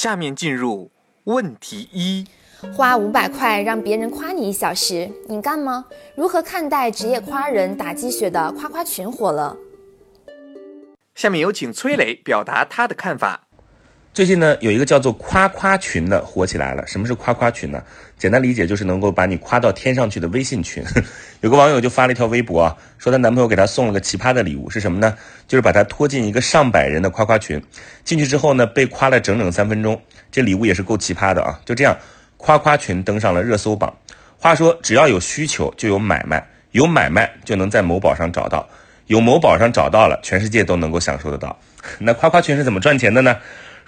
下面进入问题一：花五百块让别人夸你一小时，你干吗？如何看待职业夸人打鸡血的夸夸群火了？下面有请崔磊表达他的看法。最近呢，有一个叫做夸夸群的火起来了。什么是夸夸群呢？简单理解就是能够把你夸到天上去的微信群。有个网友就发了一条微博啊，说她男朋友给她送了个奇葩的礼物，是什么呢？就是把她拖进一个上百人的夸夸群。进去之后呢，被夸了整整三分钟。这礼物也是够奇葩的啊！就这样，夸夸群登上了热搜榜。话说，只要有需求就有买卖，有买卖就能在某宝上找到，有某宝上找到了，全世界都能够享受得到。那夸夸群是怎么赚钱的呢？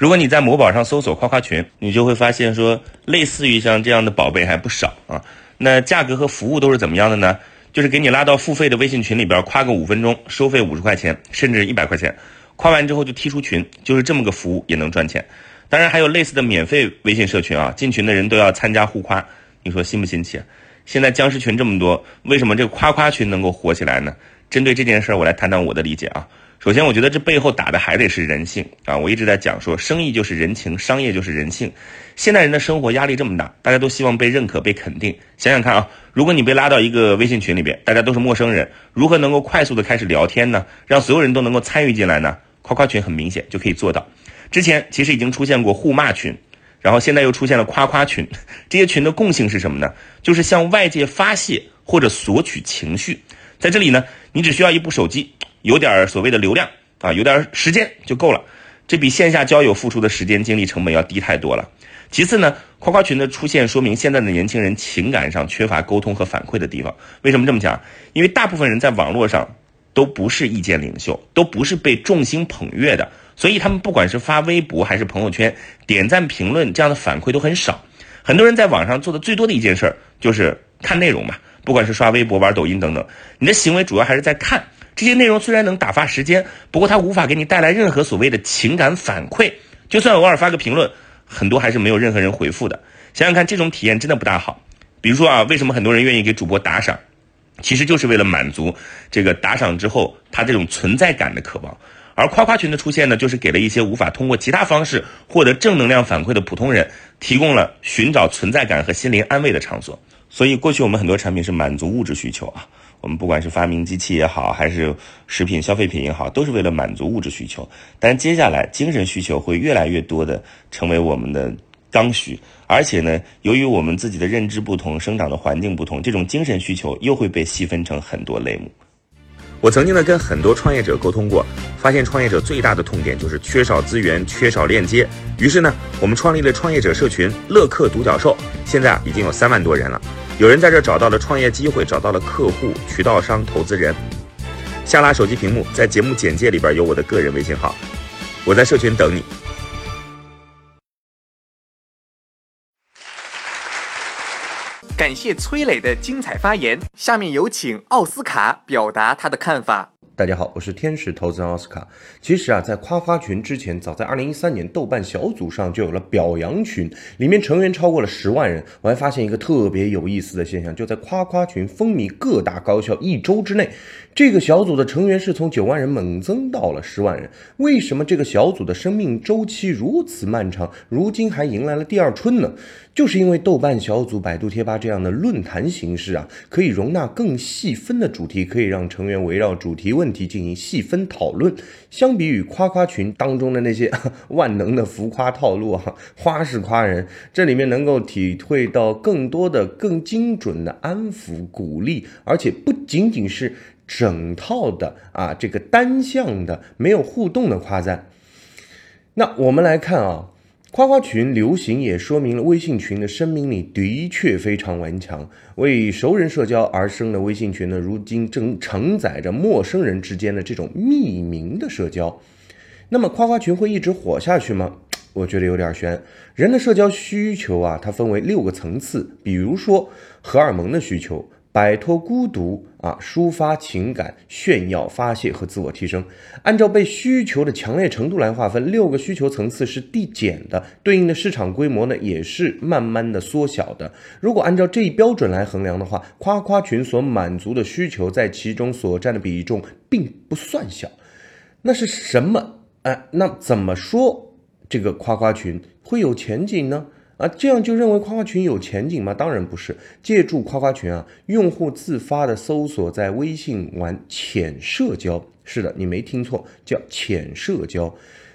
如果你在某宝上搜索夸夸群，你就会发现说，类似于像这样的宝贝还不少啊。那价格和服务都是怎么样的呢？就是给你拉到付费的微信群里边夸个五分钟，收费五十块钱，甚至一百块钱。夸完之后就踢出群，就是这么个服务也能赚钱。当然还有类似的免费微信社群啊，进群的人都要参加互夸，你说新不新奇？现在僵尸群这么多，为什么这个夸夸群能够火起来呢？针对这件事儿，我来谈谈我的理解啊。首先，我觉得这背后打的还得是人性啊！我一直在讲说，生意就是人情，商业就是人性。现代人的生活压力这么大，大家都希望被认可、被肯定。想想看啊，如果你被拉到一个微信群里边，大家都是陌生人，如何能够快速的开始聊天呢？让所有人都能够参与进来呢？夸夸群很明显就可以做到。之前其实已经出现过互骂群，然后现在又出现了夸夸群。这些群的共性是什么呢？就是向外界发泄或者索取情绪。在这里呢，你只需要一部手机。有点所谓的流量啊，有点时间就够了，这比线下交友付出的时间精力成本要低太多了。其次呢，夸夸群的出现说明现在的年轻人情感上缺乏沟通和反馈的地方。为什么这么讲？因为大部分人在网络上都不是意见领袖，都不是被众星捧月的，所以他们不管是发微博还是朋友圈，点赞评论这样的反馈都很少。很多人在网上做的最多的一件事就是看内容嘛，不管是刷微博、玩抖音等等，你的行为主要还是在看。这些内容虽然能打发时间，不过它无法给你带来任何所谓的情感反馈。就算偶尔发个评论，很多还是没有任何人回复的。想想看，这种体验真的不大好。比如说啊，为什么很多人愿意给主播打赏？其实就是为了满足这个打赏之后他这种存在感的渴望。而夸夸群的出现呢，就是给了一些无法通过其他方式获得正能量反馈的普通人，提供了寻找存在感和心灵安慰的场所。所以，过去我们很多产品是满足物质需求啊。我们不管是发明机器也好，还是食品消费品也好，都是为了满足物质需求。但接下来，精神需求会越来越多的成为我们的刚需。而且呢，由于我们自己的认知不同，生长的环境不同，这种精神需求又会被细分成很多类目。我曾经呢跟很多创业者沟通过，发现创业者最大的痛点就是缺少资源、缺少链接。于是呢，我们创立了创业者社群“乐客独角兽”，现在啊已经有三万多人了。有人在这找到了创业机会，找到了客户、渠道商、投资人。下拉手机屏幕，在节目简介里边有我的个人微信号，我在社群等你。感谢崔磊的精彩发言，下面有请奥斯卡表达他的看法。大家好，我是天使投资人奥斯卡。其实啊，在夸夸群之前，早在二零一三年，豆瓣小组上就有了表扬群，里面成员超过了十万人。我还发现一个特别有意思的现象，就在夸夸群风靡各大高校一周之内，这个小组的成员是从九万人猛增到了十万人。为什么这个小组的生命周期如此漫长，如今还迎来了第二春呢？就是因为豆瓣小组、百度贴吧这样的论坛形式啊，可以容纳更细分的主题，可以让成员围绕主题问题进行细分讨论。相比于夸夸群当中的那些万能的浮夸套路啊，花式夸人，这里面能够体会到更多的、更精准的安抚、鼓励，而且不仅仅是整套的啊，这个单向的、没有互动的夸赞。那我们来看啊。夸夸群流行也说明了微信群的生命力的确非常顽强。为熟人社交而生的微信群呢，如今正承载着陌生人之间的这种匿名的社交。那么夸夸群会一直火下去吗？我觉得有点悬。人的社交需求啊，它分为六个层次，比如说荷尔蒙的需求。摆脱孤独啊，抒发情感、炫耀、发泄和自我提升。按照被需求的强烈程度来划分，六个需求层次是递减的，对应的市场规模呢也是慢慢的缩小的。如果按照这一标准来衡量的话，夸夸群所满足的需求在其中所占的比重并不算小。那是什么？哎，那怎么说这个夸夸群会有前景呢？啊，这样就认为夸夸群有前景吗？当然不是。借助夸夸群啊，用户自发的搜索在微信玩浅社交，是的，你没听错，叫浅社交。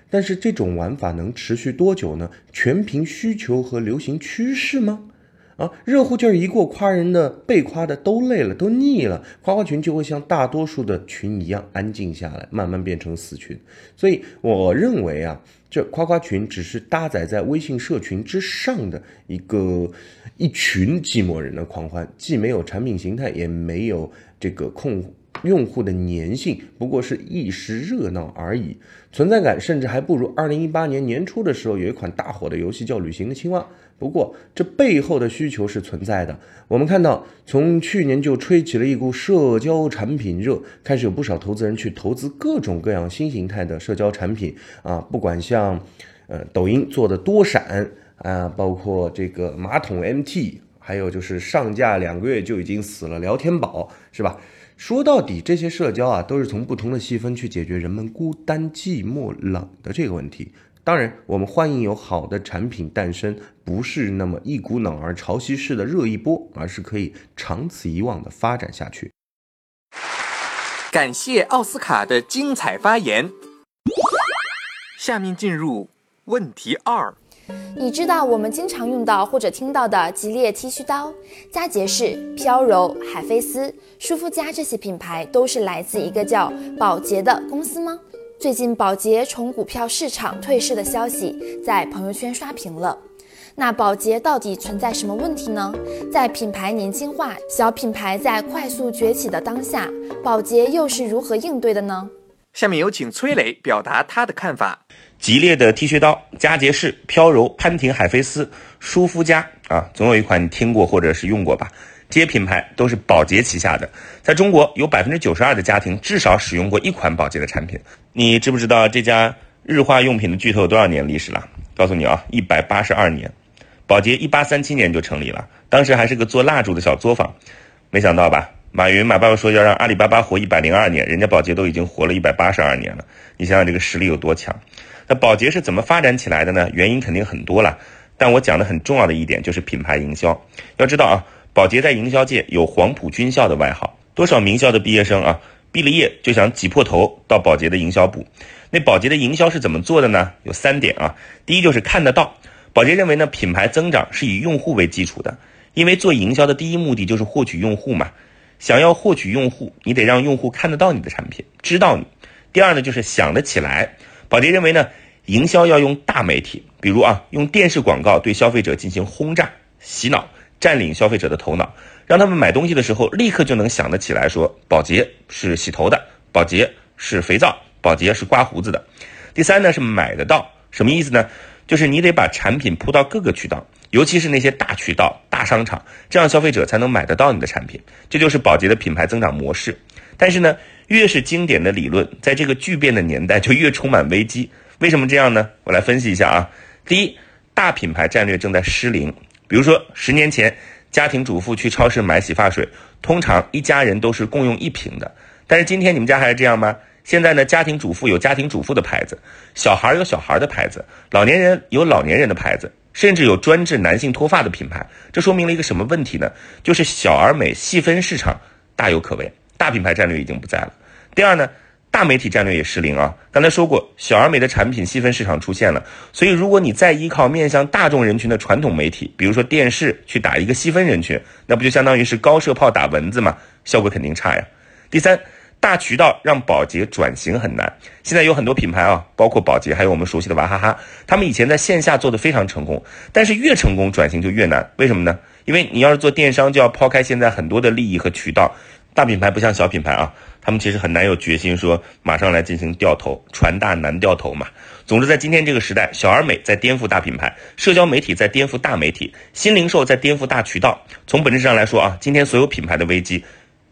但是这种玩法能持续多久呢？全凭需求和流行趋势吗？啊，热乎劲儿一过，夸人的、被夸的都累了，都腻了，夸夸群就会像大多数的群一样安静下来，慢慢变成死群。所以我认为啊。这夸夸群只是搭载在微信社群之上的一个一群寂寞人的狂欢，既没有产品形态，也没有这个控用户的粘性，不过是一时热闹而已。存在感甚至还不如二零一八年年初的时候有一款大火的游戏叫《旅行的青蛙》。不过，这背后的需求是存在的。我们看到，从去年就吹起了一股社交产品热，开始有不少投资人去投资各种各样新形态的社交产品啊，不管像，呃，抖音做的多闪啊，包括这个马桶 MT，还有就是上架两个月就已经死了聊天宝，是吧？说到底，这些社交啊，都是从不同的细分去解决人们孤单、寂寞、冷的这个问题。当然，我们欢迎有好的产品诞生，不是那么一股脑儿潮汐式的热一波，而是可以长此以往的发展下去。感谢奥斯卡的精彩发言。下面进入问题二：你知道我们经常用到或者听到的吉列剃须刀、佳洁士、飘柔、海飞丝、舒肤佳这些品牌，都是来自一个叫宝洁的公司吗？最近宝洁从股票市场退市的消息在朋友圈刷屏了。那宝洁到底存在什么问题呢？在品牌年轻化、小品牌在快速崛起的当下，宝洁又是如何应对的呢？下面有请崔磊表达他的看法。吉列的剃须刀、佳洁士、飘柔、潘婷海飞丝、舒肤佳啊，总有一款你听过或者是用过吧？这些品牌都是宝洁旗下的，在中国有百分之九十二的家庭至少使用过一款宝洁的产品。你知不知道这家日化用品的巨头有多少年历史了？告诉你啊，一百八十二年。宝洁一八三七年就成立了，当时还是个做蜡烛的小作坊。没想到吧？马云马爸爸说要让阿里巴巴活一百零二年，人家宝洁都已经活了一百八十二年了。你想想这个实力有多强？那宝洁是怎么发展起来的呢？原因肯定很多了，但我讲的很重要的一点就是品牌营销。要知道啊。宝洁在营销界有“黄埔军校”的外号，多少名校的毕业生啊，毕了业就想挤破头到宝洁的营销部。那宝洁的营销是怎么做的呢？有三点啊。第一就是看得到，宝洁认为呢，品牌增长是以用户为基础的，因为做营销的第一目的就是获取用户嘛。想要获取用户，你得让用户看得到你的产品，知道你。第二呢，就是想得起来。宝洁认为呢，营销要用大媒体，比如啊，用电视广告对消费者进行轰炸、洗脑。占领消费者的头脑，让他们买东西的时候立刻就能想得起来，说宝洁是洗头的，宝洁是肥皂，宝洁是刮胡子的。第三呢是买得到，什么意思呢？就是你得把产品铺到各个渠道，尤其是那些大渠道、大商场，这样消费者才能买得到你的产品。这就是宝洁的品牌增长模式。但是呢，越是经典的理论，在这个巨变的年代就越充满危机。为什么这样呢？我来分析一下啊。第一，大品牌战略正在失灵。比如说，十年前，家庭主妇去超市买洗发水，通常一家人都是共用一瓶的。但是今天你们家还是这样吗？现在呢，家庭主妇有家庭主妇的牌子，小孩有小孩的牌子，老年人有老年人的牌子，甚至有专治男性脱发的品牌。这说明了一个什么问题呢？就是小而美细分市场大有可为，大品牌战略已经不在了。第二呢？大媒体战略也失灵啊！刚才说过，小而美的产品细分市场出现了，所以如果你再依靠面向大众人群的传统媒体，比如说电视去打一个细分人群，那不就相当于是高射炮打蚊子吗？效果肯定差呀。第三，大渠道让保洁转型很难。现在有很多品牌啊，包括保洁，还有我们熟悉的娃哈哈，他们以前在线下做的非常成功，但是越成功转型就越难。为什么呢？因为你要是做电商，就要抛开现在很多的利益和渠道。大品牌不像小品牌啊，他们其实很难有决心说马上来进行掉头，船大难掉头嘛。总之，在今天这个时代，小而美在颠覆大品牌，社交媒体在颠覆大媒体，新零售在颠覆大渠道。从本质上来说啊，今天所有品牌的危机，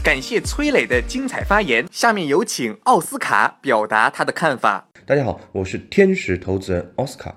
感谢崔磊的精彩发言，下面有请奥斯卡表达他的看法。大家好，我是天使投资人奥斯卡。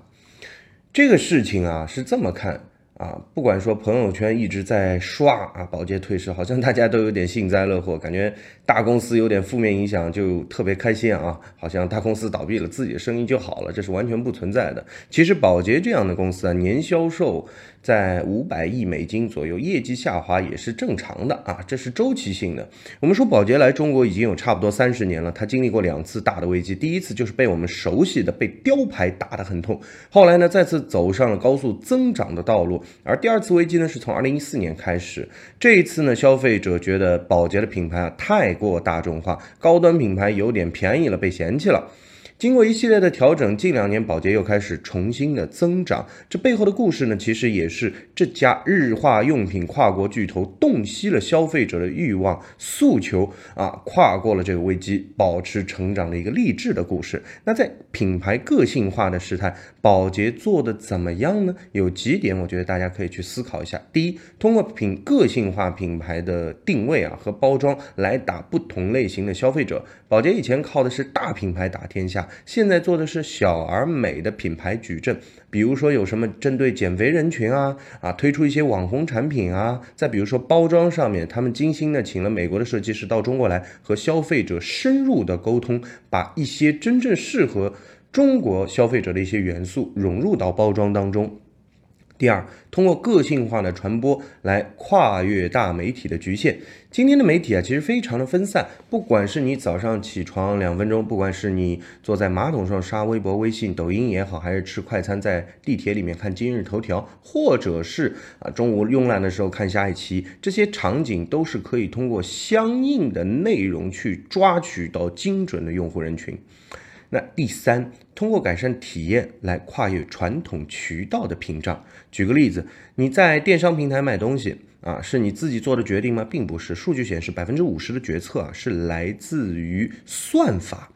这个事情啊是这么看。啊，不管说朋友圈一直在刷啊，保洁退市，好像大家都有点幸灾乐祸，感觉大公司有点负面影响就特别开心啊，好像大公司倒闭了，自己的生意就好了，这是完全不存在的。其实保洁这样的公司啊，年销售在五百亿美金左右，业绩下滑也是正常的啊，这是周期性的。我们说宝洁来中国已经有差不多三十年了，它经历过两次大的危机，第一次就是被我们熟悉的被雕牌打得很痛，后来呢再次走上了高速增长的道路。而第二次危机呢，是从二零一四年开始。这一次呢，消费者觉得宝洁的品牌啊太过大众化，高端品牌有点便宜了，被嫌弃了。经过一系列的调整，近两年宝洁又开始重新的增长。这背后的故事呢，其实也是这家日化用品跨国巨头洞悉了消费者的欲望诉求啊，跨过了这个危机，保持成长的一个励志的故事。那在品牌个性化的时态，宝洁做的怎么样呢？有几点，我觉得大家可以去思考一下。第一，通过品个性化品牌的定位啊和包装来打不同类型的消费者。宝洁以前靠的是大品牌打天下。现在做的是小而美的品牌矩阵，比如说有什么针对减肥人群啊啊，推出一些网红产品啊，再比如说包装上面，他们精心的请了美国的设计师到中国来和消费者深入的沟通，把一些真正适合中国消费者的一些元素融入到包装当中。第二，通过个性化的传播来跨越大媒体的局限。今天的媒体啊，其实非常的分散。不管是你早上起床两分钟，不管是你坐在马桶上刷微博、微信、抖音也好，还是吃快餐在地铁里面看今日头条，或者是啊中午慵懒的时候看下一期，这些场景都是可以通过相应的内容去抓取到精准的用户人群。那第三，通过改善体验来跨越传统渠道的屏障。举个例子，你在电商平台买东西啊，是你自己做的决定吗？并不是。数据显示，百分之五十的决策啊是来自于算法。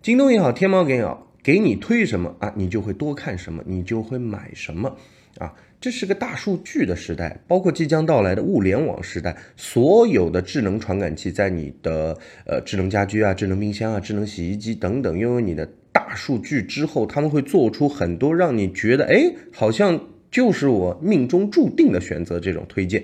京东也好，天猫也好，给你推什么啊，你就会多看什么，你就会买什么啊。这是个大数据的时代，包括即将到来的物联网时代，所有的智能传感器在你的呃智能家居啊、智能冰箱啊、智能洗衣机等等拥有你的大数据之后，他们会做出很多让你觉得哎，好像就是我命中注定的选择这种推荐，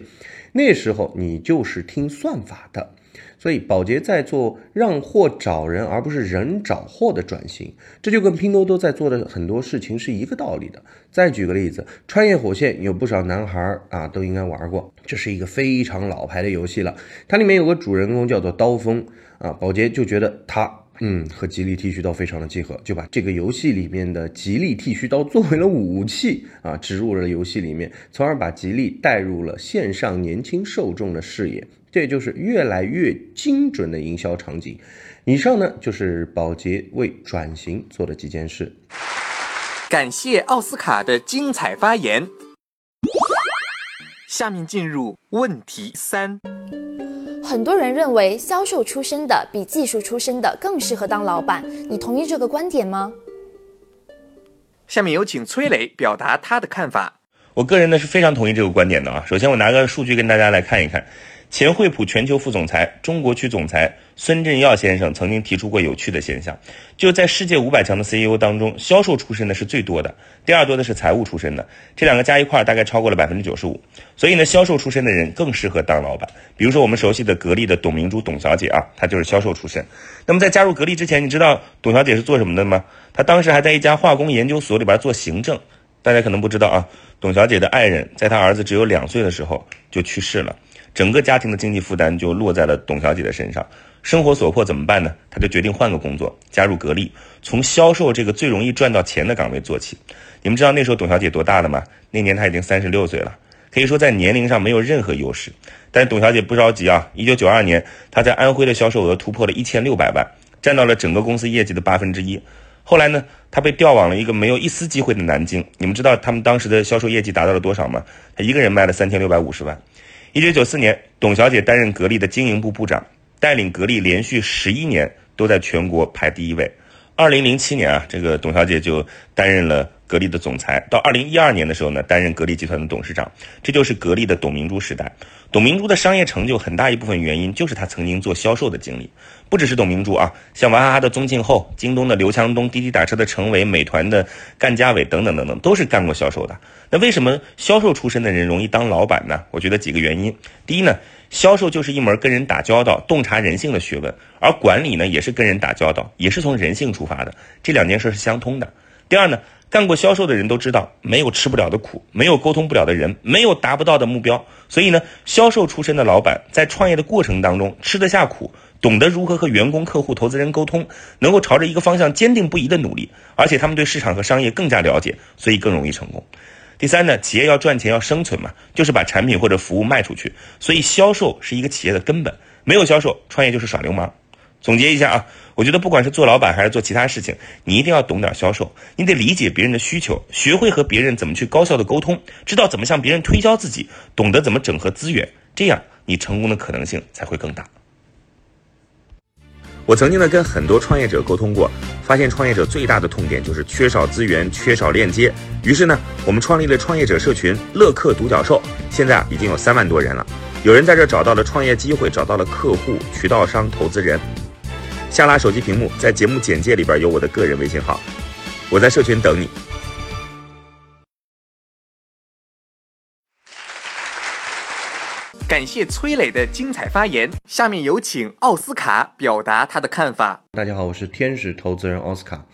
那时候你就是听算法的。所以，宝洁在做让货找人，而不是人找货的转型，这就跟拼多多在做的很多事情是一个道理的。再举个例子，穿越火线有不少男孩啊都应该玩过，这是一个非常老牌的游戏了。它里面有个主人公叫做刀锋啊，宝洁就觉得他嗯和吉利剃须刀非常的契合，就把这个游戏里面的吉利剃须刀作为了武器啊植入了游戏里面，从而把吉利带入了线上年轻受众的视野。这就是越来越精准的营销场景。以上呢，就是宝洁为转型做的几件事。感谢奥斯卡的精彩发言。下面进入问题三。很多人认为销售出身的比技术出身的更适合当老板，你同意这个观点吗？下面有请崔磊表达他的看法。我个人呢是非常同意这个观点的啊。首先，我拿个数据跟大家来看一看。前惠普全球副总裁、中国区总裁孙振耀先生曾经提出过有趣的现象，就在世界五百强的 CEO 当中，销售出身的是最多的，第二多的是财务出身的，这两个加一块大概超过了百分之九十五。所以呢，销售出身的人更适合当老板。比如说我们熟悉的格力的董明珠董小姐啊，她就是销售出身。那么在加入格力之前，你知道董小姐是做什么的吗？她当时还在一家化工研究所里边做行政。大家可能不知道啊，董小姐的爱人在她儿子只有两岁的时候就去世了。整个家庭的经济负担就落在了董小姐的身上。生活所迫怎么办呢？她就决定换个工作，加入格力，从销售这个最容易赚到钱的岗位做起。你们知道那时候董小姐多大了吗？那年她已经三十六岁了，可以说在年龄上没有任何优势。但是董小姐不着急啊，一九九二年她在安徽的销售额突破了一千六百万，占到了整个公司业绩的八分之一。后来呢，她被调往了一个没有一丝机会的南京。你们知道他们当时的销售业绩达到了多少吗？她一个人卖了三千六百五十万。一九九四年，董小姐担任格力的经营部部长，带领格力连续十一年都在全国排第一位。二零零七年啊，这个董小姐就担任了格力的总裁。到二零一二年的时候呢，担任格力集团的董事长。这就是格力的董明珠时代。董明珠的商业成就很大一部分原因就是她曾经做销售的经历。不只是董明珠啊，像娃哈哈的宗庆后、京东的刘强东、滴滴打车的陈伟、美团的干家伟等等等等，都是干过销售的。那为什么销售出身的人容易当老板呢？我觉得几个原因。第一呢。销售就是一门跟人打交道、洞察人性的学问，而管理呢，也是跟人打交道，也是从人性出发的，这两件事是相通的。第二呢，干过销售的人都知道，没有吃不了的苦，没有沟通不了的人，没有达不到的目标。所以呢，销售出身的老板在创业的过程当中吃得下苦，懂得如何和员工、客户、投资人沟通，能够朝着一个方向坚定不移的努力，而且他们对市场和商业更加了解，所以更容易成功。第三呢，企业要赚钱要生存嘛，就是把产品或者服务卖出去，所以销售是一个企业的根本。没有销售，创业就是耍流氓。总结一下啊，我觉得不管是做老板还是做其他事情，你一定要懂点销售，你得理解别人的需求，学会和别人怎么去高效的沟通，知道怎么向别人推销自己，懂得怎么整合资源，这样你成功的可能性才会更大。我曾经呢跟很多创业者沟通过，发现创业者最大的痛点就是缺少资源、缺少链接。于是呢，我们创立了创业者社群“乐客独角兽”，现在啊已经有三万多人了。有人在这找到了创业机会，找到了客户、渠道商、投资人。下拉手机屏幕，在节目简介里边有我的个人微信号，我在社群等你。感谢崔磊的精彩发言，下面有请奥斯卡表达他的看法。大家好，我是天使投资人奥斯卡。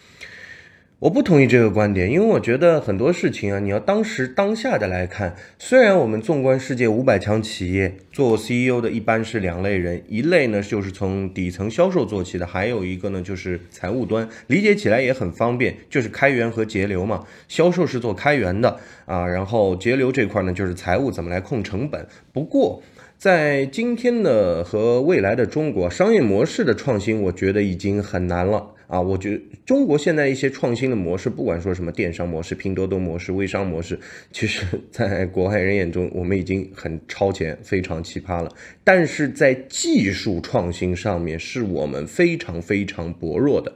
我不同意这个观点，因为我觉得很多事情啊，你要当时当下的来看。虽然我们纵观世界五百强企业，做 CEO 的一般是两类人，一类呢就是从底层销售做起的，还有一个呢就是财务端，理解起来也很方便，就是开源和节流嘛。销售是做开源的啊，然后节流这块呢就是财务怎么来控成本。不过。在今天的和未来的中国商业模式的创新，我觉得已经很难了啊！我觉得中国现在一些创新的模式，不管说什么电商模式、拼多多模式、微商模式，其实 在国外人眼中，我们已经很超前、非常奇葩了。但是在技术创新上面，是我们非常非常薄弱的。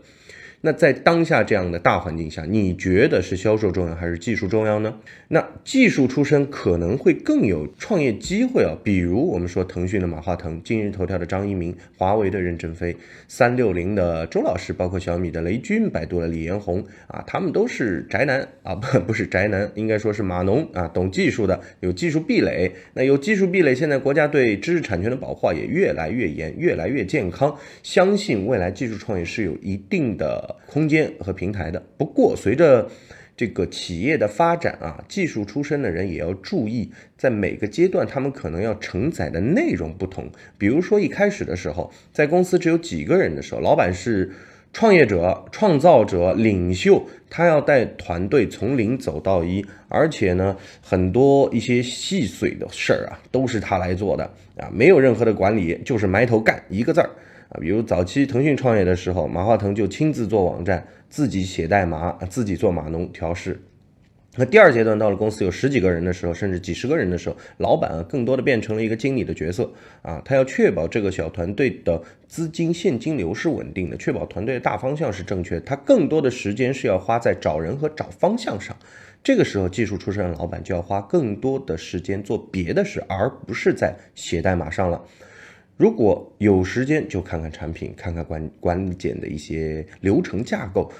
那在当下这样的大环境下，你觉得是销售重要还是技术重要呢？那技术出身可能会更有创业机会啊，比如我们说腾讯的马化腾、今日头条的张一鸣、华为的任正非、三六零的周老师，包括小米的雷军、百度的李彦宏啊，他们都是宅男啊，不不是宅男，应该说是码农啊，懂技术的，有技术壁垒。那有技术壁垒，现在国家对知识产权的保护也越来越严，越来越健康。相信未来技术创业是有一定的。空间和平台的。不过，随着这个企业的发展啊，技术出身的人也要注意，在每个阶段他们可能要承载的内容不同。比如说，一开始的时候，在公司只有几个人的时候，老板是创业者、创造者、领袖，他要带团队从零走到一，而且呢，很多一些细碎的事儿啊，都是他来做的啊，没有任何的管理，就是埋头干一个字儿。啊，比如早期腾讯创业的时候，马化腾就亲自做网站，自己写代码，自己做码农调试。那第二阶段到了公司有十几个人的时候，甚至几十个人的时候，老板啊更多的变成了一个经理的角色啊，他要确保这个小团队的资金现金流是稳定的，确保团队的大方向是正确。他更多的时间是要花在找人和找方向上。这个时候，技术出身的老板就要花更多的时间做别的事，而不是在写代码上了。如果有时间，就看看产品，看看关关键的一些流程架构。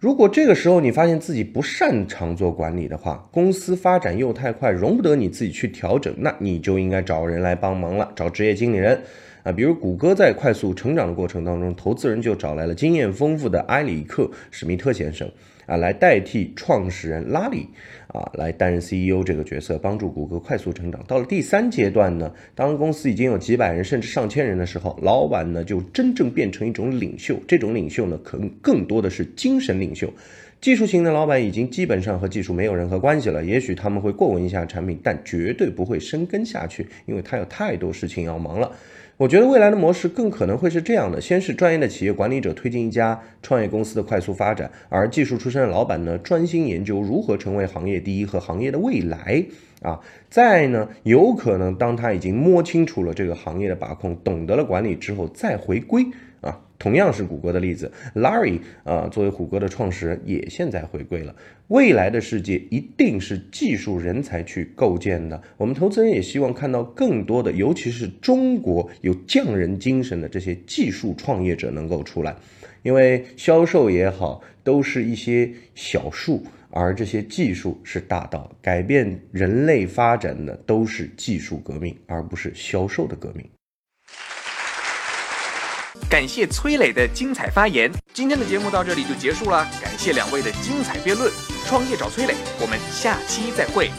如果这个时候你发现自己不擅长做管理的话，公司发展又太快，容不得你自己去调整，那你就应该找人来帮忙了，找职业经理人啊。比如谷歌在快速成长的过程当中，投资人就找来了经验丰富的埃里克·史密特先生啊，来代替创始人拉里啊，来担任 CEO 这个角色，帮助谷歌快速成长。到了第三阶段呢，当公司已经有几百人甚至上千人的时候，老板呢就真正变成一种领袖。这种领袖呢，可能更多的是精神领袖。技术型的老板已经基本上和技术没有任何关系了，也许他们会过问一下产品，但绝对不会深耕下去，因为他有太多事情要忙了。我觉得未来的模式更可能会是这样的：先是专业的企业管理者推进一家创业公司的快速发展，而技术出身的老板呢，专心研究如何成为行业第一和行业的未来啊。再呢，有可能当他已经摸清楚了这个行业的把控，懂得了管理之后，再回归。同样是谷歌的例子，Larry 啊，作为谷歌的创始人，也现在回归了。未来的世界一定是技术人才去构建的。我们投资人也希望看到更多的，尤其是中国有匠人精神的这些技术创业者能够出来，因为销售也好，都是一些小数，而这些技术是大道，改变人类发展的都是技术革命，而不是销售的革命。感谢崔磊的精彩发言，今天的节目到这里就结束了。感谢两位的精彩辩论，创业找崔磊，我们下期再会。